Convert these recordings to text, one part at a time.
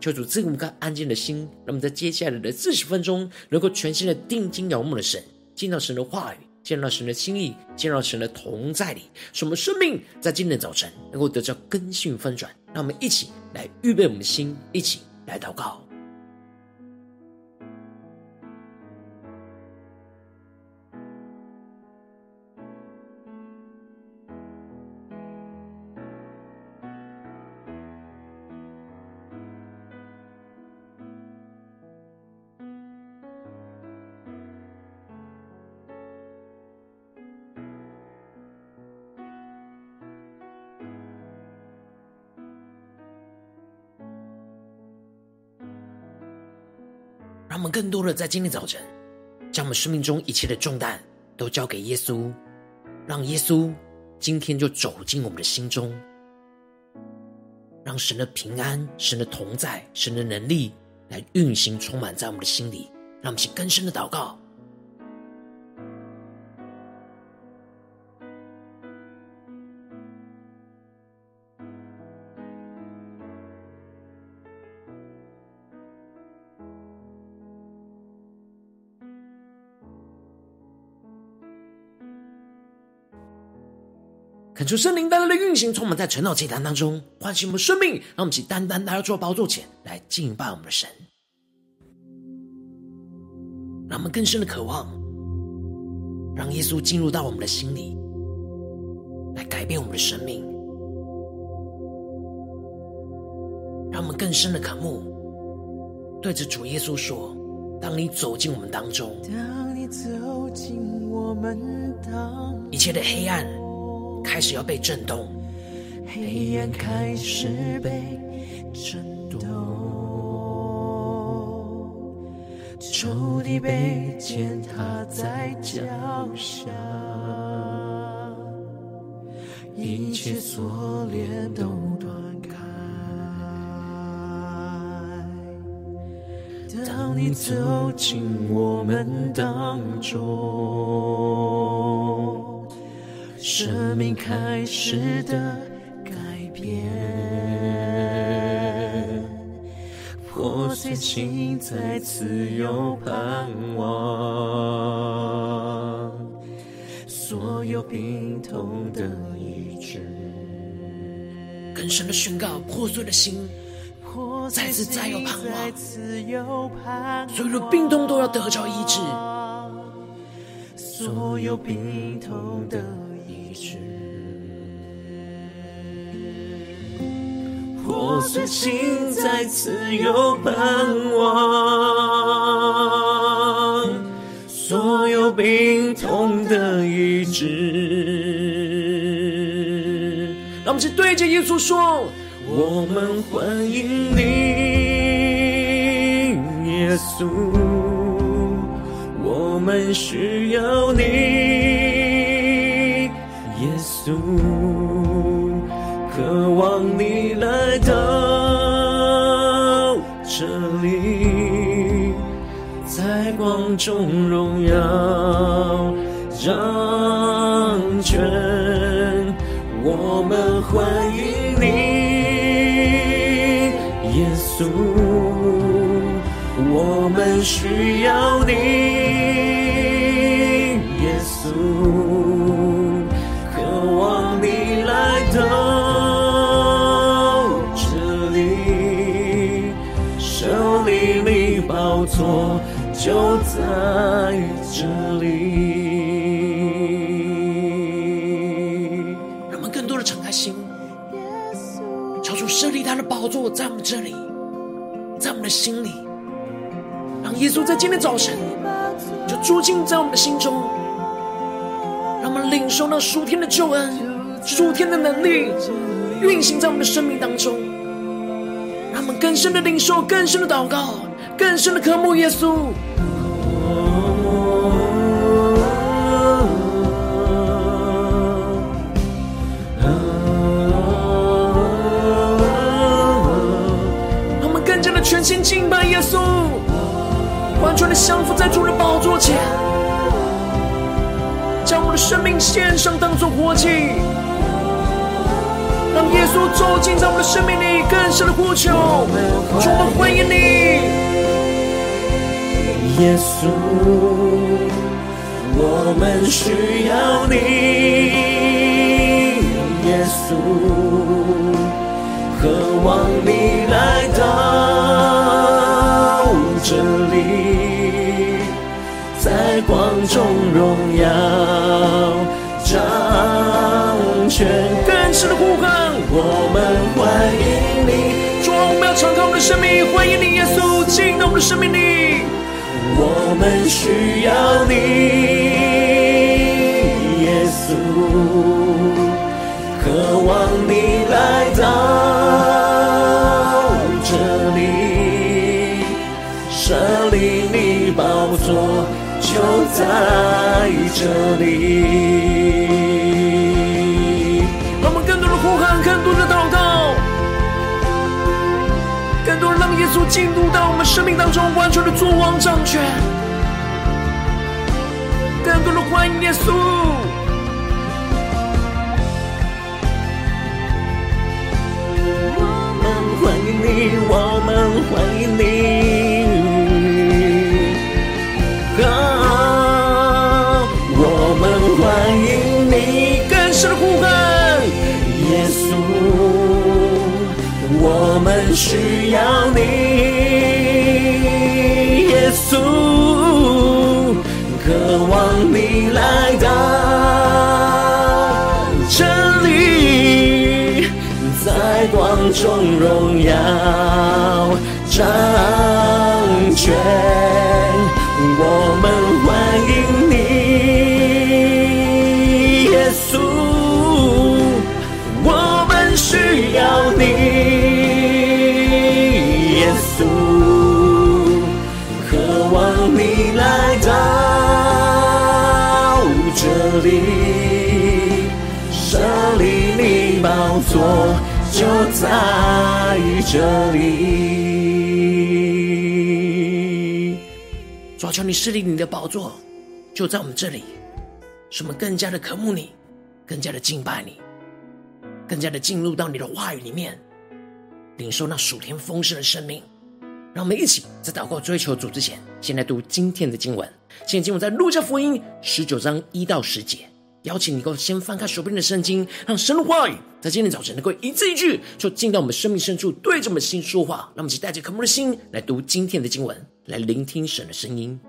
求主赐我们一个安静的心，让我们在接下来的四十分钟，能够全心的定睛仰望的神，见到神的话语，见到神的心意，见到神的同在里，使我们生命在今天早晨能够得到更新翻转。让我们一起来预备我们的心，一起来祷告。让我们更多的在今天早晨，将我们生命中一切的重担都交给耶稣，让耶稣今天就走进我们的心中，让神的平安、神的同在、神的能力来运行，充满在我们的心里，让我们去更深的祷告。求圣灵带来的运行，充满在晨祷祭坛当中，唤醒我们生命，让我们起单单来到主的宝座前来敬拜我们的神，让我们更深的渴望，让耶稣进入到我们的心里，来改变我们的生命，让我们更深的渴慕，对着主耶稣说：当你走进我们当中，当你走进我们当中，一切的黑暗。开始要被震动，黑暗开始被震动，仇敌被践踏在脚下，一切锁链都断开。当你走进我们当中。生命开始的改变，破碎心再次有盼望，所有病痛的医治。更深的宣告，破碎的心再次再有盼望，所有的病痛都要得着医治，所有病痛的。破碎心再次有盼望，所有病痛的医治。让我们去对着耶稣说：我们欢迎你，耶稣，我们需要你。主，渴望你来到这里，在光中荣耀掌权。我们欢迎你，耶稣，我们需要你，心里，让耶稣在今天早晨就住进在我们的心中。让我们领受那属天的救恩、属天的能力运行在我们的生命当中，让我们更深的领受、更深的祷告、更深的渴慕耶稣。耶稣，完全的降服在主的宝座前。将我的生命献上，当作活祭，让耶稣走进在我的生命里，更深的呼求，主，我们欢迎你，耶稣，我们需要你，耶稣，渴望你来到这里。在光中荣耀掌权，更深的呼喊，我们欢迎你。主，我们要敞开我们的生命，欢迎你，耶稣进到我们的生命里。我们需要你，耶稣，渴望你来到这里，设立你宝座。就在这里，让我们更多的呼喊，更多的祷告，更多的让耶稣进入到我们生命当中，完全的作王掌权，更多的欢迎耶稣，需要你，耶稣，渴望你来到。这里，在光中荣耀掌权，我们设立你宝座就在这里。主啊，求你设立你的宝座就在我们这里，使我们更加的渴慕你，更加的敬拜你，更加的进入到你的话语里面，领受那属天丰盛的生命。让我们一起在祷告追求主之前，先来读今天的经文。现在经文在路加福音十九章一到十节。邀请你能够先翻开手边的圣经，让神的话语在今天早晨能够一字一句，就进到我们生命深处，对着我们的心说话。让我们一起带着渴慕的心来读今天的经文，来聆听神的声音。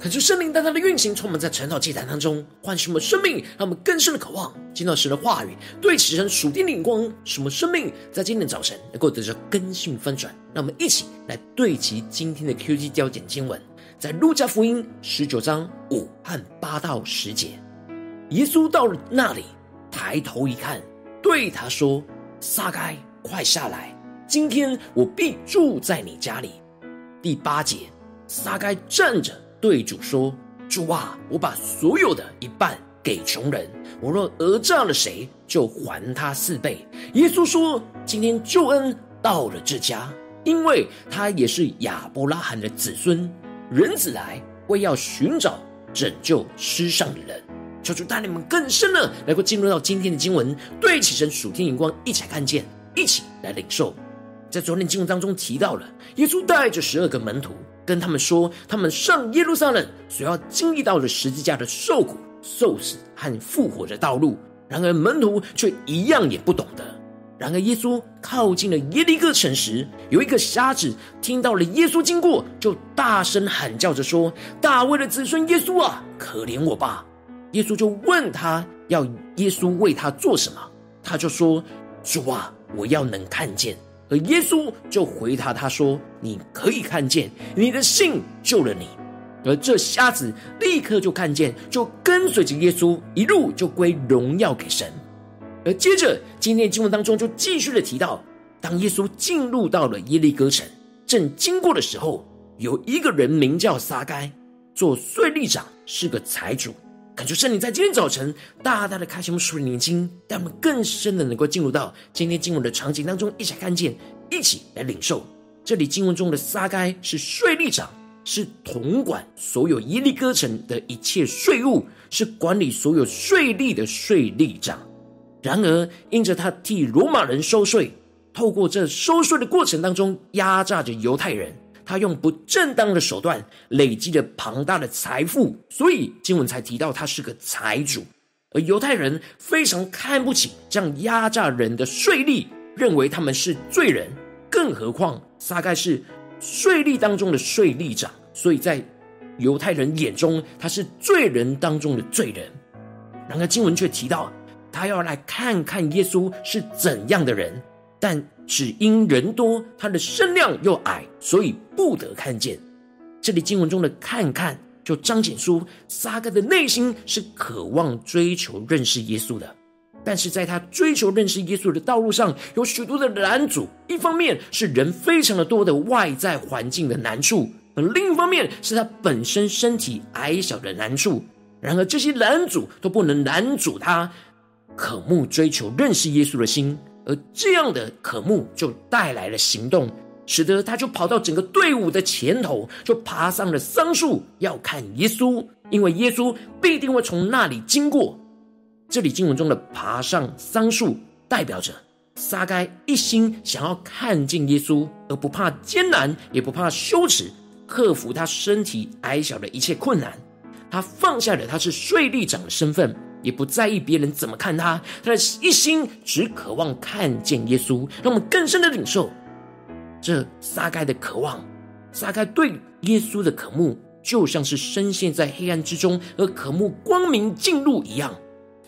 恳求圣灵大大的运行，充满在晨祷祭坛当中，唤醒我们生命，让我们更深的渴望见到神的话语，对齐神属天的眼光，使我们生命在今天早晨能够得到更新翻转。让我们一起来对齐今天的 Q G 焦点经文，在路加福音十九章五和八到十节。耶稣到了那里，抬头一看，对他说：“撒该，快下来，今天我必住在你家里。”第八节，撒该站着。对主说：“主啊，我把所有的一半给穷人。我若讹诈了谁，就还他四倍。”耶稣说：“今天救恩到了这家，因为他也是亚伯拉罕的子孙。人子来，为要寻找拯救失丧的人。”求主带领我们更深的，能够进入到今天的经文，对起神属天眼光，一起来看见，一起来领受。在昨天经文当中提到了，耶稣带着十二个门徒。跟他们说，他们上耶路撒冷所要经历到的十字架的受苦、受死和复活的道路。然而门徒却一样也不懂得。然而耶稣靠近了耶利哥城时，有一个瞎子听到了耶稣经过，就大声喊叫着说：“大卫的子孙耶稣啊，可怜我吧！”耶稣就问他要耶稣为他做什么，他就说：“主啊，我要能看见。”而耶稣就回答他说：“你可以看见，你的信救了你。”而这瞎子立刻就看见，就跟随着耶稣，一路就归荣耀给神。而接着，今天经文当中就继续的提到，当耶稣进入到了耶利哥城，正经过的时候，有一个人名叫撒该，做税吏长，是个财主。感觉圣灵在今天早晨大大的开启我们属灵的眼睛，让我们更深的能够进入到今天经文的场景当中，一起来看见，一起来领受。这里经文中的撒该是税吏长，是统管所有耶利哥城的一切税务，是管理所有税吏的税吏长。然而，因着他替罗马人收税，透过这收税的过程当中压榨着犹太人。他用不正当的手段累积了庞大的财富，所以经文才提到他是个财主。而犹太人非常看不起这样压榨人的税吏，认为他们是罪人。更何况撒该是税吏当中的税吏长，所以在犹太人眼中他是罪人当中的罪人。然而经文却提到他要来看看耶稣是怎样的人。但只因人多，他的身量又矮，所以不得看见。这里经文中的“看看”，就彰显出撒该的内心是渴望追求认识耶稣的。但是在他追求认识耶稣的道路上，有许多的拦阻。一方面是人非常的多的外在环境的难处，而另一方面是他本身身体矮小的难处。然而这些拦阻都不能拦阻他渴慕追求认识耶稣的心。而这样的渴慕就带来了行动，使得他就跑到整个队伍的前头，就爬上了桑树，要看耶稣，因为耶稣必定会从那里经过。这里经文中的爬上桑树，代表着撒该一心想要看见耶稣，而不怕艰难，也不怕羞耻，克服他身体矮小的一切困难。他放下了他是税吏长的身份。也不在意别人怎么看他，他的一心只渴望看见耶稣，让我们更深的领受这撒该的渴望。撒该对耶稣的渴慕，就像是深陷在黑暗之中而渴慕光明进入一样。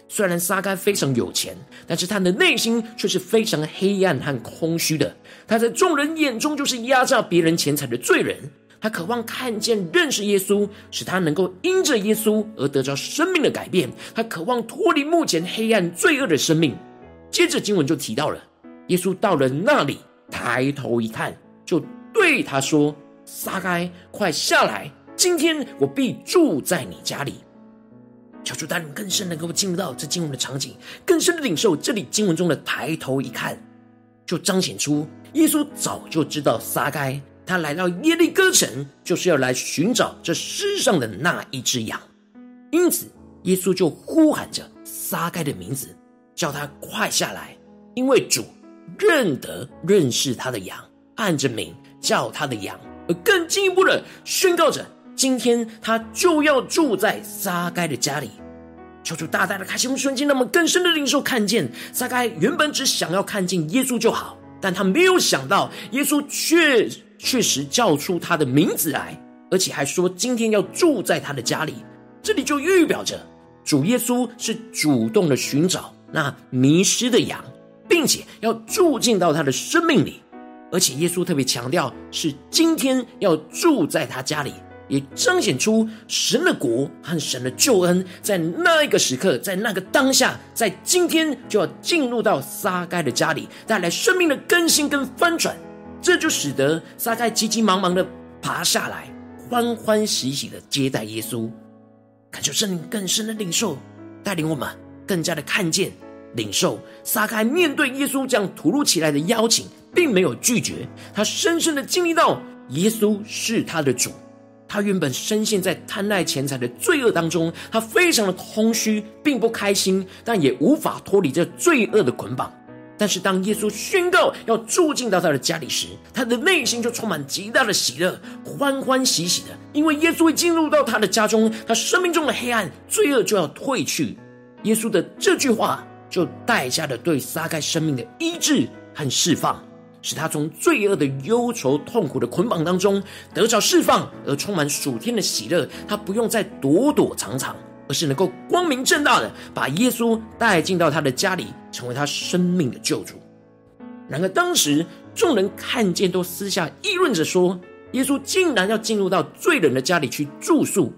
虽然撒该非常有钱，但是他的内心却是非常黑暗和空虚的。他在众人眼中就是压榨别人钱财的罪人。他渴望看见、认识耶稣，使他能够因着耶稣而得着生命的改变。他渴望脱离目前黑暗罪恶的生命。接着经文就提到了，耶稣到了那里，抬头一看，就对他说：“撒该，快下来！今天我必住在你家里。”求主带领更深能够进入到这经文的场景，更深的领受这里经文中的“抬头一看”，就彰显出耶稣早就知道撒该。他来到耶利哥城，就是要来寻找这世上的那一只羊，因此耶稣就呼喊着撒该的名字，叫他快下来，因为主认得认识他的羊，按着名叫他的羊，而更进一步的宣告着，今天他就要住在撒该的家里。求主大大的开启我们瞬间，让我们更深的领受看见，撒该原本只想要看见耶稣就好，但他没有想到耶稣却。确实叫出他的名字来，而且还说今天要住在他的家里。这里就预表着主耶稣是主动的寻找那迷失的羊，并且要住进到他的生命里。而且耶稣特别强调，是今天要住在他家里，也彰显出神的国和神的救恩，在那一个时刻，在那个当下，在今天就要进入到撒该的家里，带来生命的更新跟翻转。这就使得撒该急急忙忙的爬下来，欢欢喜喜的接待耶稣。感受圣灵更深的领受，带领我们更加的看见。领受撒该面对耶稣这样突如其来的邀请，并没有拒绝，他深深的经历到耶稣是他的主。他原本深陷在贪爱钱财的罪恶当中，他非常的空虚，并不开心，但也无法脱离这罪恶的捆绑。但是当耶稣宣告要住进到他的家里时，他的内心就充满极大的喜乐，欢欢喜喜的，因为耶稣会进入到他的家中，他生命中的黑暗、罪恶就要退去。耶稣的这句话。就代价的对撒该生命的医治和释放，使他从罪恶的忧愁痛苦的捆绑当中得着释放，而充满属天的喜乐。他不用再躲躲藏藏，而是能够光明正大的把耶稣带进到他的家里，成为他生命的救主。然而当时众人看见，都私下议论着说：耶稣竟然要进入到罪人的家里去住宿。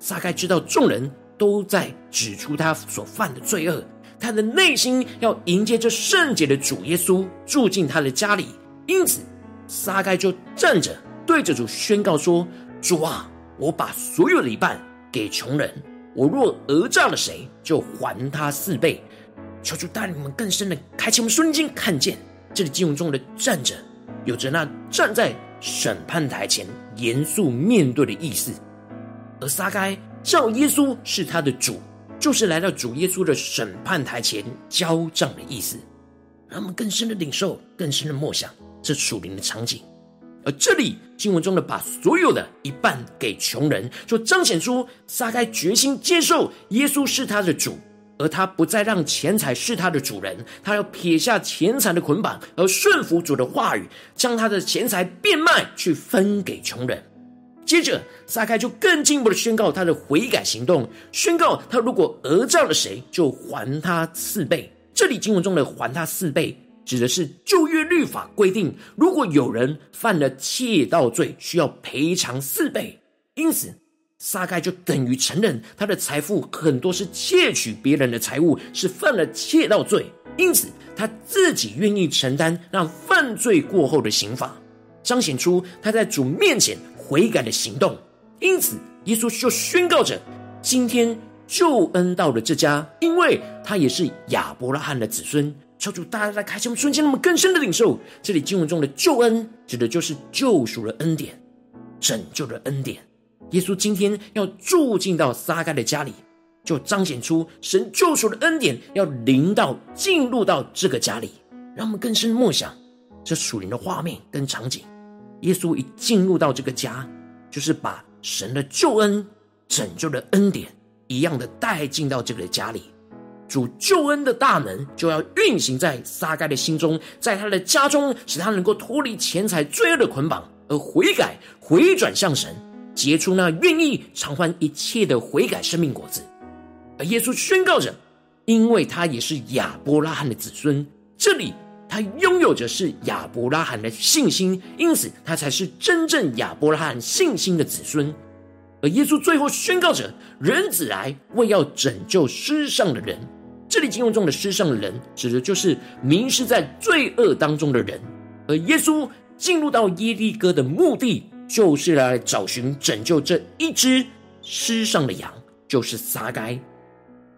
撒该知道众人都在指出他所犯的罪恶。他的内心要迎接这圣洁的主耶稣住进他的家里，因此撒该就站着对着主宣告说：“主啊，我把所有的一半给穷人，我若讹诈了谁，就还他四倍。”求主带领我们更深的开启我们瞬间看见这里经文中的站着，有着那站在审判台前严肃面对的意思，而撒该叫耶稣是他的主。就是来到主耶稣的审判台前交账的意思，让我们更深的领受、更深的默想这属灵的场景。而这里经文中的把所有的一半给穷人，就彰显出撒该决心接受耶稣是他的主，而他不再让钱财是他的主人，他要撇下钱财的捆绑，而顺服主的话语，将他的钱财变卖去分给穷人。接着，撒该就更进一步的宣告他的悔改行动，宣告他如果讹诈了谁，就还他四倍。这里经文中的“还他四倍”，指的是旧约律法规定，如果有人犯了窃盗罪，需要赔偿四倍。因此，撒该就等于承认他的财富很多是窃取别人的财物，是犯了窃盗罪。因此，他自己愿意承担让犯罪过后的刑罚，彰显出他在主面前。悔改的行动，因此耶稣就宣告着：今天救恩到了这家，因为他也是亚伯拉罕的子孙。求主大家在开启我们瞬间，那么更深的领受，这里经文中的救恩，指的就是救赎的恩典、拯救的恩典。耶稣今天要住进到撒该的家里，就彰显出神救赎的恩典要临到、进入到这个家里，让我们更深的默想这属灵的画面跟场景。耶稣一进入到这个家，就是把神的救恩、拯救的恩典一样的带进到这个家里。主救恩的大能就要运行在撒该的心中，在他的家中，使他能够脱离钱财罪恶的捆绑，而悔改、回转向神，结出那愿意偿还一切的悔改生命果子。而耶稣宣告着，因为他也是亚伯拉罕的子孙，这里。他拥有着是亚伯拉罕的信心，因此他才是真正亚伯拉罕信心的子孙。而耶稣最后宣告着：“人子来，为要拯救世上的人。”这里经文中的“世上的人”指的就是迷失在罪恶当中的人。而耶稣进入到耶利哥的目的，就是来找寻拯救这一只失丧的羊，就是撒该。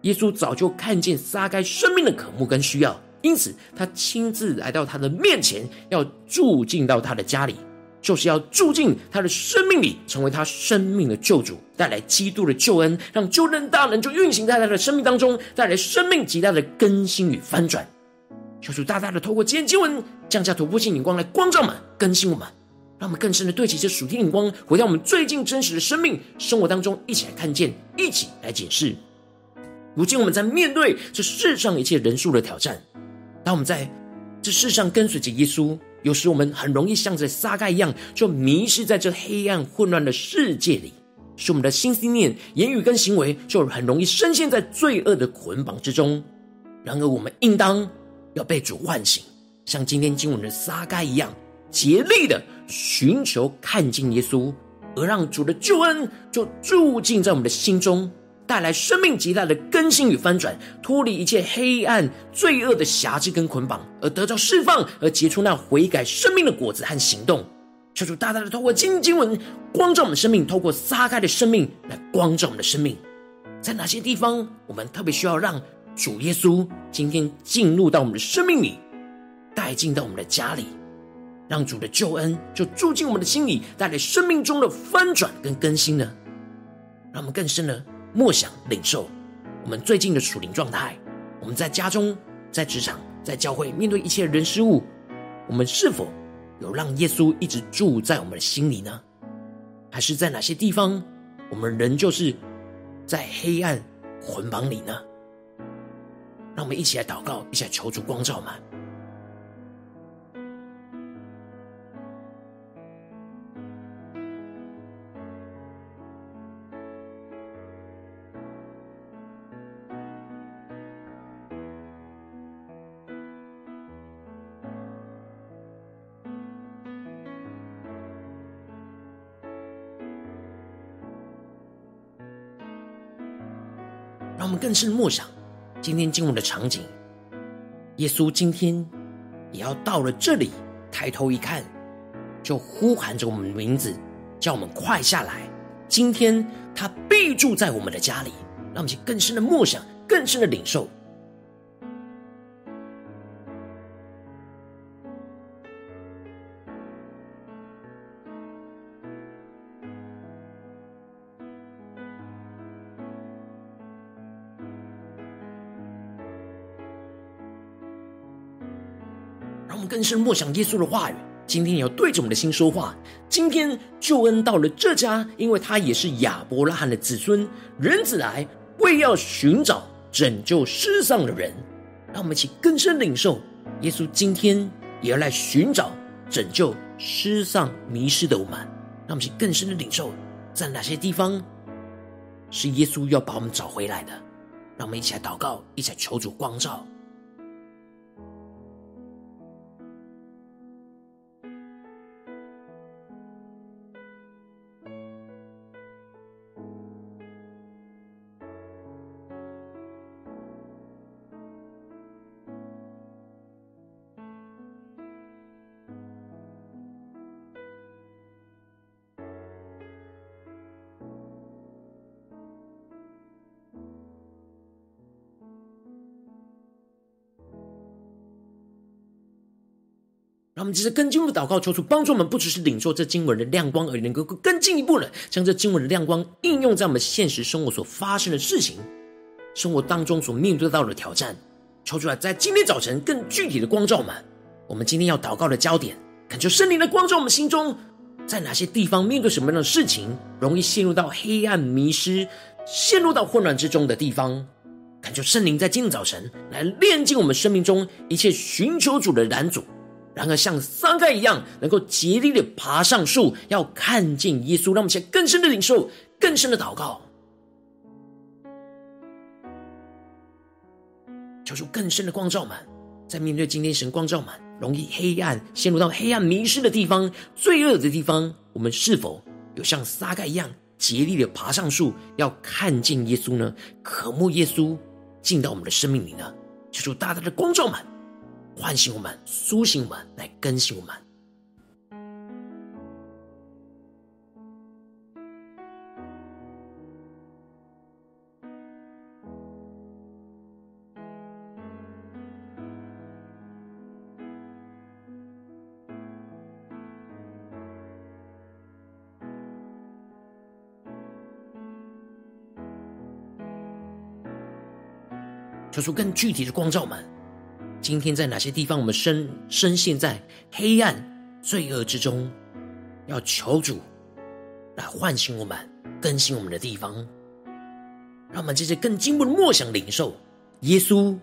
耶稣早就看见撒该生命的渴慕跟需要。因此，他亲自来到他的面前，要住进到他的家里，就是要住进他的生命里，成为他生命的救主，带来基督的救恩，让救恩大能就运行在他的生命当中，带来生命极大的更新与翻转。求主大大的透过今天经文降下突破性眼光来光照我们、更新我们，让我们更深的对齐这属天眼光，回到我们最近真实的生命生活当中，一起来看见，一起来解释。如今我们在面对这世上一切人数的挑战。当我们在这世上跟随着耶稣，有时我们很容易像着撒该一样，就迷失在这黑暗混乱的世界里，使我们的心思念、言语跟行为就很容易深陷在罪恶的捆绑之中。然而，我们应当要被主唤醒，像今天经文的撒该一样，竭力的寻求看见耶稣，而让主的救恩就住进在我们的心中。带来生命极大的更新与翻转，脱离一切黑暗罪恶的辖制跟捆绑，而得到释放，而结出那悔改生命的果子和行动。求主大大的透过经经文光照我们的生命，透过撒开的生命来光照我们的生命。在哪些地方，我们特别需要让主耶稣今天进入到我们的生命里，带进到我们的家里，让主的救恩就住进我们的心里，带来生命中的翻转跟更新呢？让我们更深的。默想领受我们最近的属灵状态，我们在家中、在职场、在教会，面对一切人事物，我们是否有让耶稣一直住在我们的心里呢？还是在哪些地方，我们仍旧是在黑暗捆绑里呢？让我们一起来祷告，一起来求主光照嘛。更深的默想今天经文的场景。耶稣今天也要到了这里，抬头一看，就呼喊着我们的名字，叫我们快下来。今天他必住在我们的家里，让我们去更深的默想，更深的领受。深默想耶稣的话语，今天也要对着我们的心说话。今天救恩到了这家，因为他也是亚伯拉罕的子孙。人子来，为要寻找拯救失丧的人。让我们一起更深领受，耶稣今天也要来寻找拯救失丧迷失的我们。让我们一起更深的领受，在哪些地方是耶稣要把我们找回来的？让我们一起来祷告，一起来求主光照。们接着更进一步祷告，求主帮助我们，不只是领受这经文的亮光，而能够更进一步的将这经文的亮光应用在我们现实生活所发生的事情、生活当中所面对到的挑战。求主来在今天早晨更具体的光照我们。我们今天要祷告的焦点，恳求圣灵的光照我们心中，在哪些地方面对什么样的事情，容易陷入到黑暗迷失、陷入到混乱之中的地方。恳求圣灵在今天早晨来炼净我们生命中一切寻求主的拦阻。然而，像撒该一样，能够竭力的爬上树，要看见耶稣，让我们先更深的领受，更深的祷告，求出更深的光照们，在面对今天神光照们，容易黑暗陷入到黑暗迷失的地方、罪恶的地方，我们是否有像撒该一样，竭力的爬上树，要看见耶稣呢？渴慕耶稣进到我们的生命里呢？求出大大的光照们。唤醒我们，苏醒我们，来更新我们。求出更具体的光照们。今天在哪些地方，我们深深陷在黑暗罪恶之中，要求主来唤醒我们、更新我们的地方，让我们这些更进步的默想领受，耶稣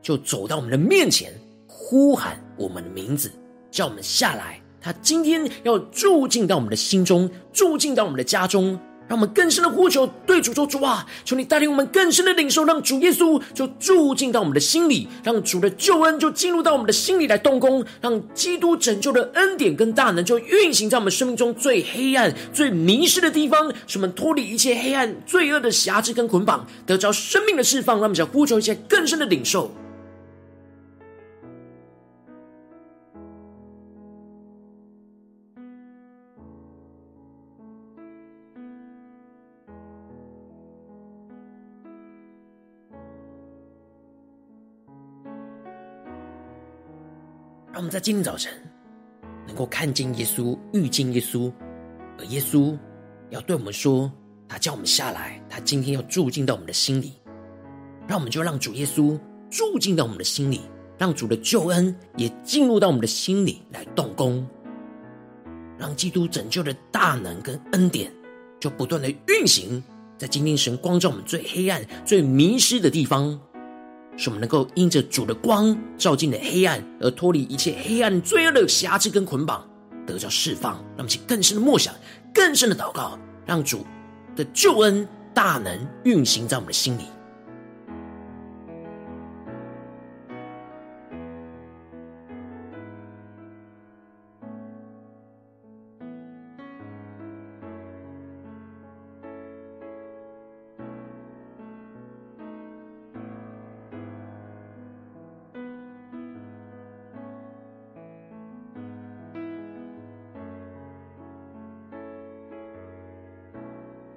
就走到我们的面前，呼喊我们的名字，叫我们下来。他今天要住进到我们的心中，住进到我们的家中。让我们更深的呼求，对主说：“主啊，求你带领我们更深的领受，让主耶稣就住进到我们的心里，让主的救恩就进入到我们的心里来动工，让基督拯救的恩典跟大能就运行在我们生命中最黑暗、最迷失的地方，使我们脱离一切黑暗、罪恶的辖制跟捆绑，得着生命的释放。让我们想呼求一些更深的领受。”在今天早晨能够看见耶稣，遇见耶稣，而耶稣要对我们说，他叫我们下来，他今天要住进到我们的心里。让我们就让主耶稣住进到我们的心里，让主的救恩也进入到我们的心里来动工，让基督拯救的大能跟恩典就不断的运行在今天神光照我们最黑暗、最迷失的地方。使我们能够因着主的光照进的黑暗，而脱离一切黑暗罪恶的瑕疵跟捆绑，得到释放。让我们去更深的默想，更深的祷告，让主的救恩大能运行在我们的心里。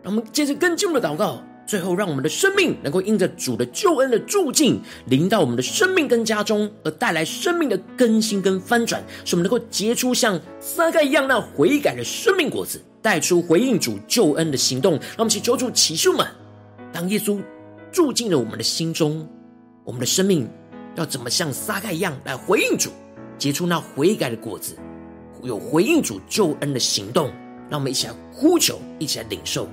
我们接着更进一步的祷告，最后让我们的生命能够因着主的救恩的住进，临到我们的生命跟家中，而带来生命的更新跟翻转，使我们能够结出像撒该一样那悔改的生命果子，带出回应主救恩的行动。让我们祈求主启示们，当耶稣住进了我们的心中，我们的生命要怎么像撒该一样来回应主，结出那悔改的果子，有回应主救恩的行动。让我们一起来呼求，一起来领受。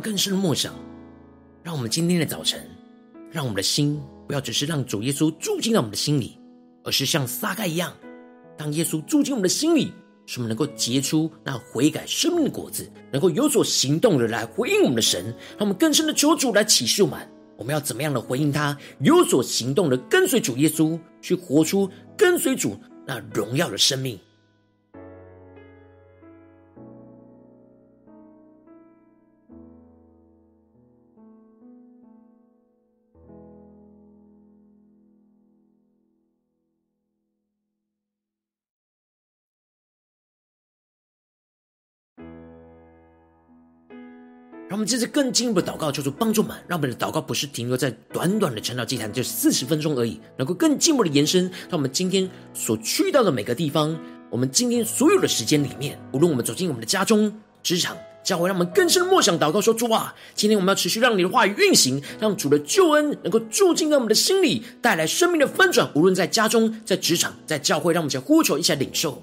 更深的默想，让我们今天的早晨，让我们的心不要只是让主耶稣住进到我们的心里，而是像撒该一样，当耶稣住进我们的心里，使我们能够结出那悔改生命的果子，能够有所行动的来回应我们的神。让我们更深的求主来启示我们，我们要怎么样的回应他，有所行动的跟随主耶稣，去活出跟随主那荣耀的生命。们这次更进一步的祷告，求主帮助我们，让我们的祷告不是停留在短短的晨祷祭坛这四十分钟而已，能够更进一步的延伸到我们今天所去到的每个地方，我们今天所有的时间里面，无论我们走进我们的家中、职场、教会，让我们更深默想祷告说：主啊，今天我们要持续让你的话语运行，让主的救恩能够住进在我们的心里，带来生命的翻转。无论在家中、在职场、在教会，让我们一起呼求，一下领受。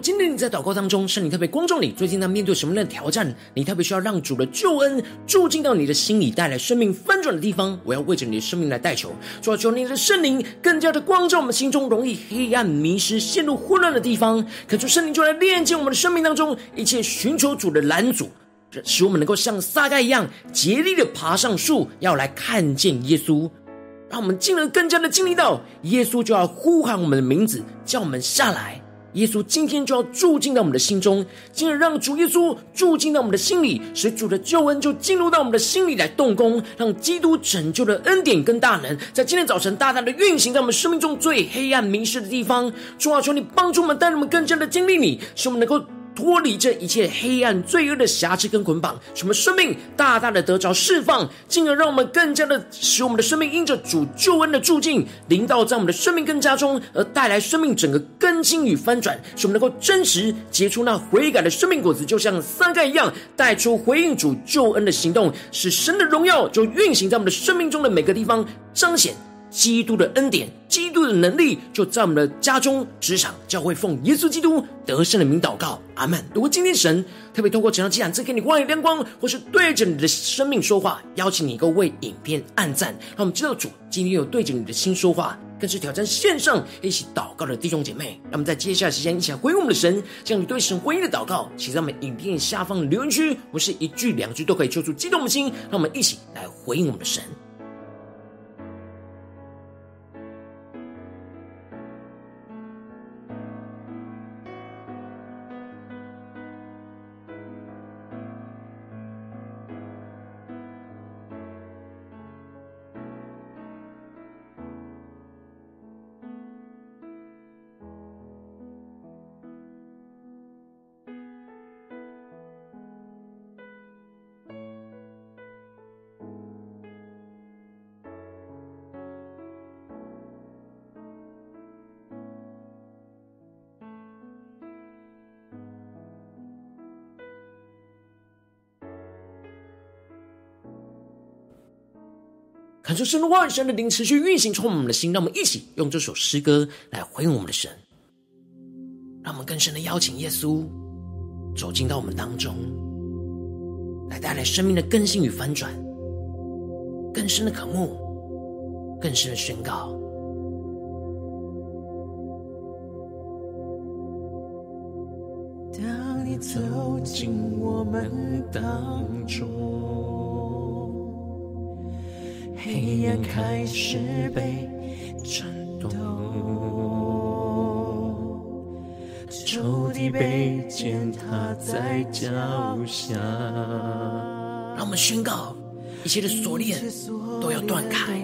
今天你在祷告当中，圣灵特别光照你，最近在面对什么样的挑战？你特别需要让主的救恩住进到你的心里，带来生命翻转的地方。我要为着你的生命来代求，主要求你的圣灵更加的光照我们心中容易黑暗、迷失、陷入混乱的地方。恳求圣灵就来炼净我们的生命当中一切寻求主的拦阻，使我们能够像撒该一样竭力的爬上树，要来看见耶稣，让我们进而更加的经历到耶稣就要呼喊我们的名字，叫我们下来。耶稣今天就要住进到我们的心中，进而让主耶稣住进到我们的心里，使主的救恩就进入到我们的心里来动工，让基督拯救的恩典跟大能，在今天早晨大大的运行在我们生命中最黑暗迷失的地方。主啊，求你帮助我们，带我们更加的经历你，使我们能够。脱离这一切黑暗罪恶的辖制跟捆绑，使我们生命大大的得着释放，进而让我们更加的使我们的生命因着主救恩的注进，临到在我们的生命更加中，而带来生命整个更新与翻转，使我们能够真实结出那悔改的生命果子，就像三盖一样，带出回应主救恩的行动，使神的荣耀就运行在我们的生命中的每个地方，彰显。基督的恩典，基督的能力，就在我们的家中、职场、教会，奉耶稣基督得胜的名祷告，阿门。如果今天神特别透过这场祭坛，赐给你话语亮光，或是对着你的生命说话，邀请你够为影片按赞，让我们知道主今天有对着你的心说话，更是挑战线上一起祷告的弟兄姐妹。让我们在接下来时间一起来回应我们的神，将你对神回应的祷告写在我们影片下方的留言区，不是一句两句都可以揪出激动的心，让我们一起来回应我们的神。恳求神的话语、神的灵持续运行，充满我们的心。让我们一起用这首诗歌来回应我们的神，让我们更深的邀请耶稣走进到我们当中，来带来生命的更新与翻转，更深的渴慕，更深的宣告。当你走进我们当中。黑暗开始被震动，仇敌被践踏在脚下。让我们宣告，一切的锁链都要断开。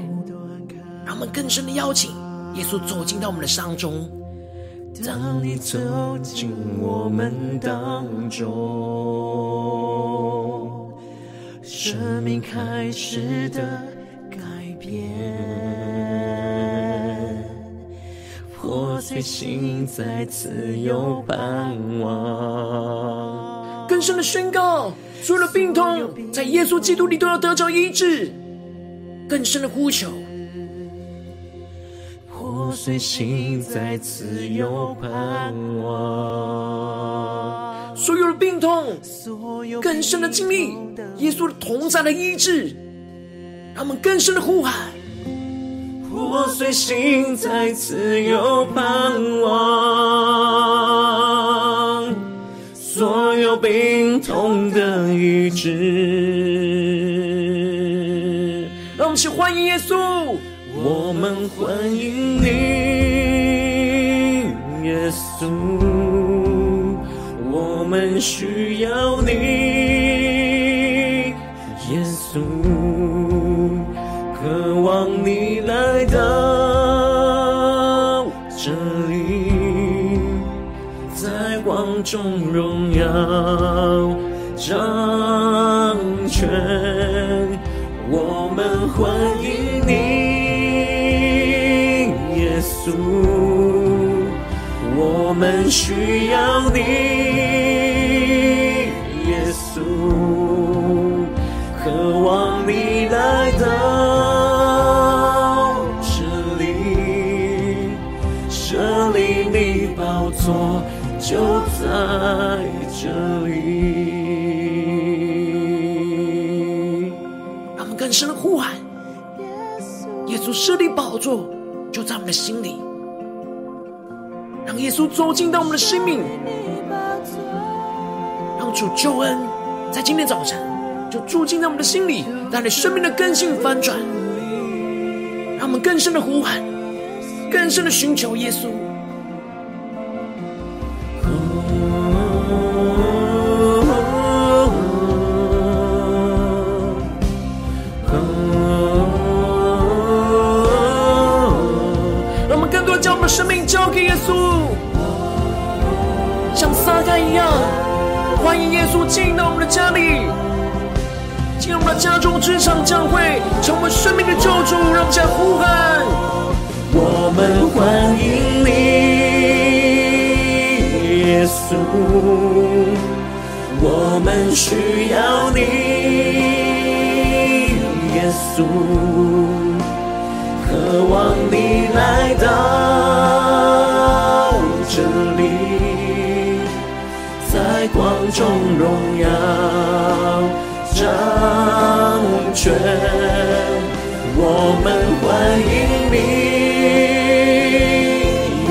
让我们更深的邀请耶稣走进到我们的伤中。当你走进我们当中，生命开始的。破碎心再次有盼望。更深的宣告，所有的病痛在耶稣基督里都要得着医治。更深的呼求。破碎心再次有盼望，所有的病痛，更深的经历耶稣的同在的医治，让我们更深的呼喊。破碎心再次有盼望，所有病痛的医治，让我们一起欢迎耶稣。我们欢迎你，耶稣，我们需要你，中荣耀掌权，我们欢迎你。耶稣，我们需要你，就在这里。让我们更深的呼喊，耶稣设立宝座。就在我们的心里，让耶稣走进到我们的生命，让主救恩在今天早晨就住进在我们的心里，带来生命的更新翻转，让我们更深的呼喊，更深的寻求耶稣。呼喊：我们欢迎你，耶稣，我们需要你，耶稣。渴望你来到这里，在光中荣耀掌权，我们欢迎你，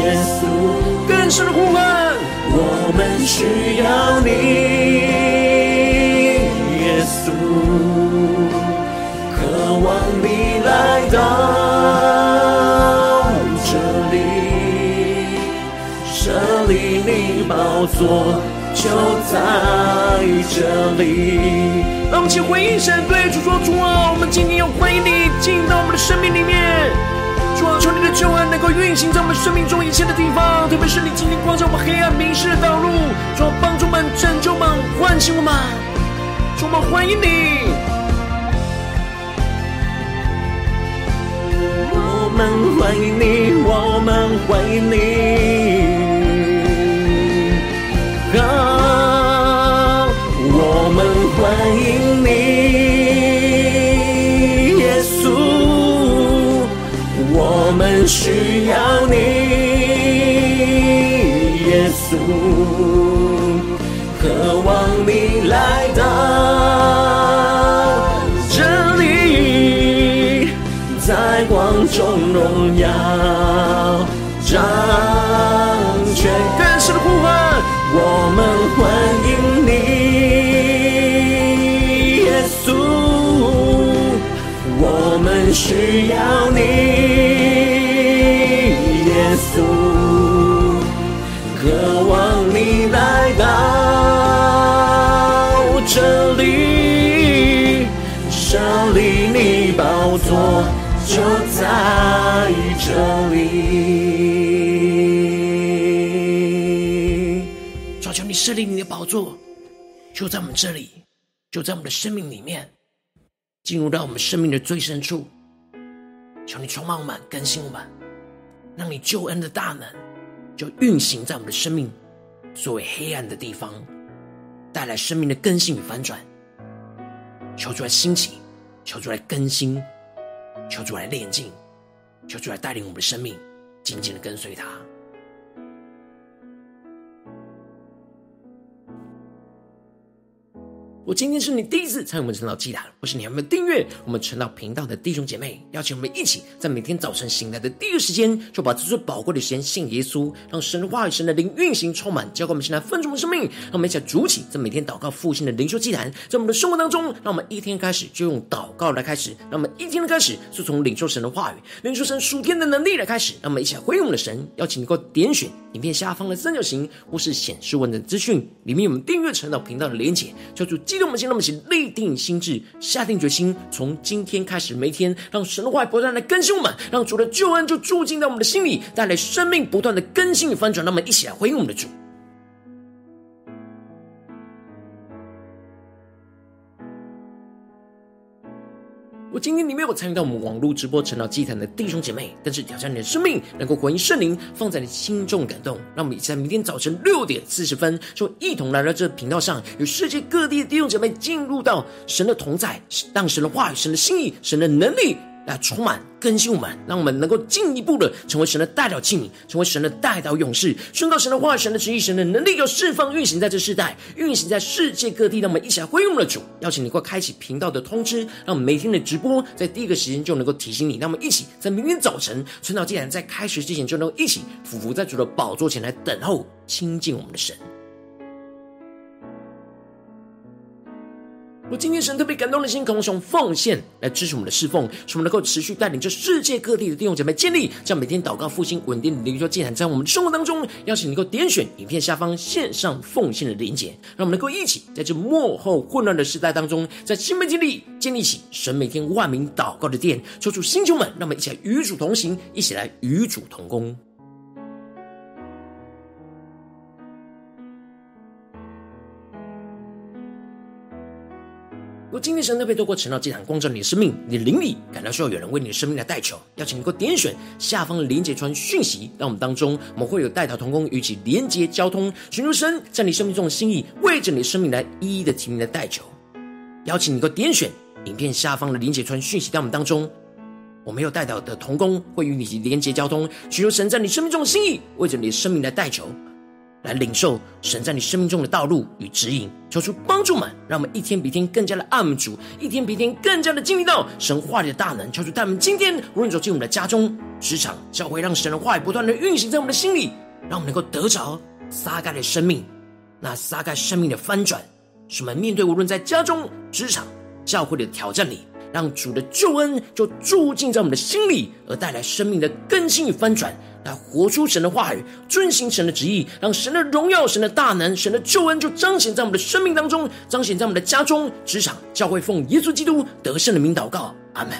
耶稣。更深的呼唤，我们需要你，耶稣，渴望你来到这里，这里你。宝座就在这里。让我们起回应神，对主说：主啊，我们今天要欢迎你进到我们的生命里面。主啊，求你的救恩能够运行在我们生命中一切的地方，特别是你今天光照我们黑暗迷失的道路，主啊，帮助我们、拯救我们、唤醒我们。主，我们欢迎你。我们欢迎你，我们欢迎你。我需要你，耶稣，渴望你来到这里，在光中荣耀掌权，更深的呼唤，我们宝座就在这里。求求你设立你的宝座，就在我们这里，就在我们的生命里面。进入到我们生命的最深处，求你充满我们，更新我们，让你救恩的大能就运行在我们的生命所谓黑暗的地方，带来生命的更新与翻转。求主来兴起，求主来更新，求主来炼净，求主来带领我们的生命，紧紧的跟随他。我今天是你第一次参与我们晨祷祭坛，或是你还没有订阅我们晨祷频道的弟兄姐妹，邀请我们一起在每天早晨醒来的第一个时间，就把这最宝贵的时间献耶稣，让神的话语、神的灵运行充满，浇灌我们现在分盛的生命。让我们一起来筑起在每天祷告复兴的灵修祭坛，在我们的生活当中，让我们一天开始就用祷告来开始，让我们一天的开始就从领受神的话语、领受神属天的能力来开始。让我们一起来回应我们的神，邀请你给我点选影片下方的三角形，或是显示文的资讯里面有我们订阅晨祷频道的连结，叫做动我们心，让我们一起立定心智，下定决心，从今天开始，每天让神的话不断的更新我们，让主的救恩就住进在我们的心里，带来生命不断的更新与翻转。让我们一起来回应我们的主。我今天你没有参与到我们网络直播晨祷祭坛的弟兄姐妹，但是挑战你的生命，能够回应圣灵放在你心中感动，让我们一起在明天早晨六点四十分，就一同来到这频道上，与世界各地的弟兄姐妹进入到神的同在，让神的话语、神的心意、神的能力。来充满更新我们，让我们能够进一步的成为神的代表器皿，成为神的代表勇士，宣告神的话、神的旨意、神的能力，要释放运行在这世代，运行在世界各地。让我们一起来回应我们的主，邀请你快开启频道的通知，让我们每天的直播在第一个时间就能够提醒你。让我们一起在明天早晨，晨祷竟然在开始之前，就能够一起俯伏在主的宝座前来等候亲近我们的神。我今天神特别感动的心，渴望用奉献来支持我们的侍奉，使我们能够持续带领着世界各地的弟兄姐妹建立这样每天祷告复兴稳定的灵修祭坛，在我们的生活当中，邀请你能够点选影片下方线上奉献的连结，让我们能够一起在这幕后混乱的时代当中，在新媒体里建立起神每天万名祷告的殿，抽出星球们，让我们一起来与主同行，一起来与主同工。如果今天神特别透过晨祷祭坛光照你的生命，你的灵里感到需要有人为你的生命来代求，邀请你给我点选下方的连结传讯息，让我们当中我们会有代祷同工与其连结交通，寻求神在你生命中的心意，为着你的生命来一一的提名来代求。邀请你给我点选影片下方的连结传讯息，到我们当中，我们有代祷的同工会与你连结交通，寻求神在你生命中的心意，为着你的生命来代求。来领受神在你生命中的道路与指引，求出帮助们，让我们一天比一天更加的爱主，一天比一天更加的经历到神话里的大能。求主带我们今天无论走进我们的家中、职场、教会，让神的话语不断的运行在我们的心里，让我们能够得着撒该的生命，那撒该生命的翻转，使我们面对无论在家中、职场、教会的挑战里，让主的救恩就住进在我们的心里，而带来生命的更新与翻转。来活出神的话语，遵行神的旨意，让神的荣耀、神的大能、神的救恩就彰显在我们的生命当中，彰显在我们的家中、职场、教会，奉耶稣基督得胜的名祷告，阿门。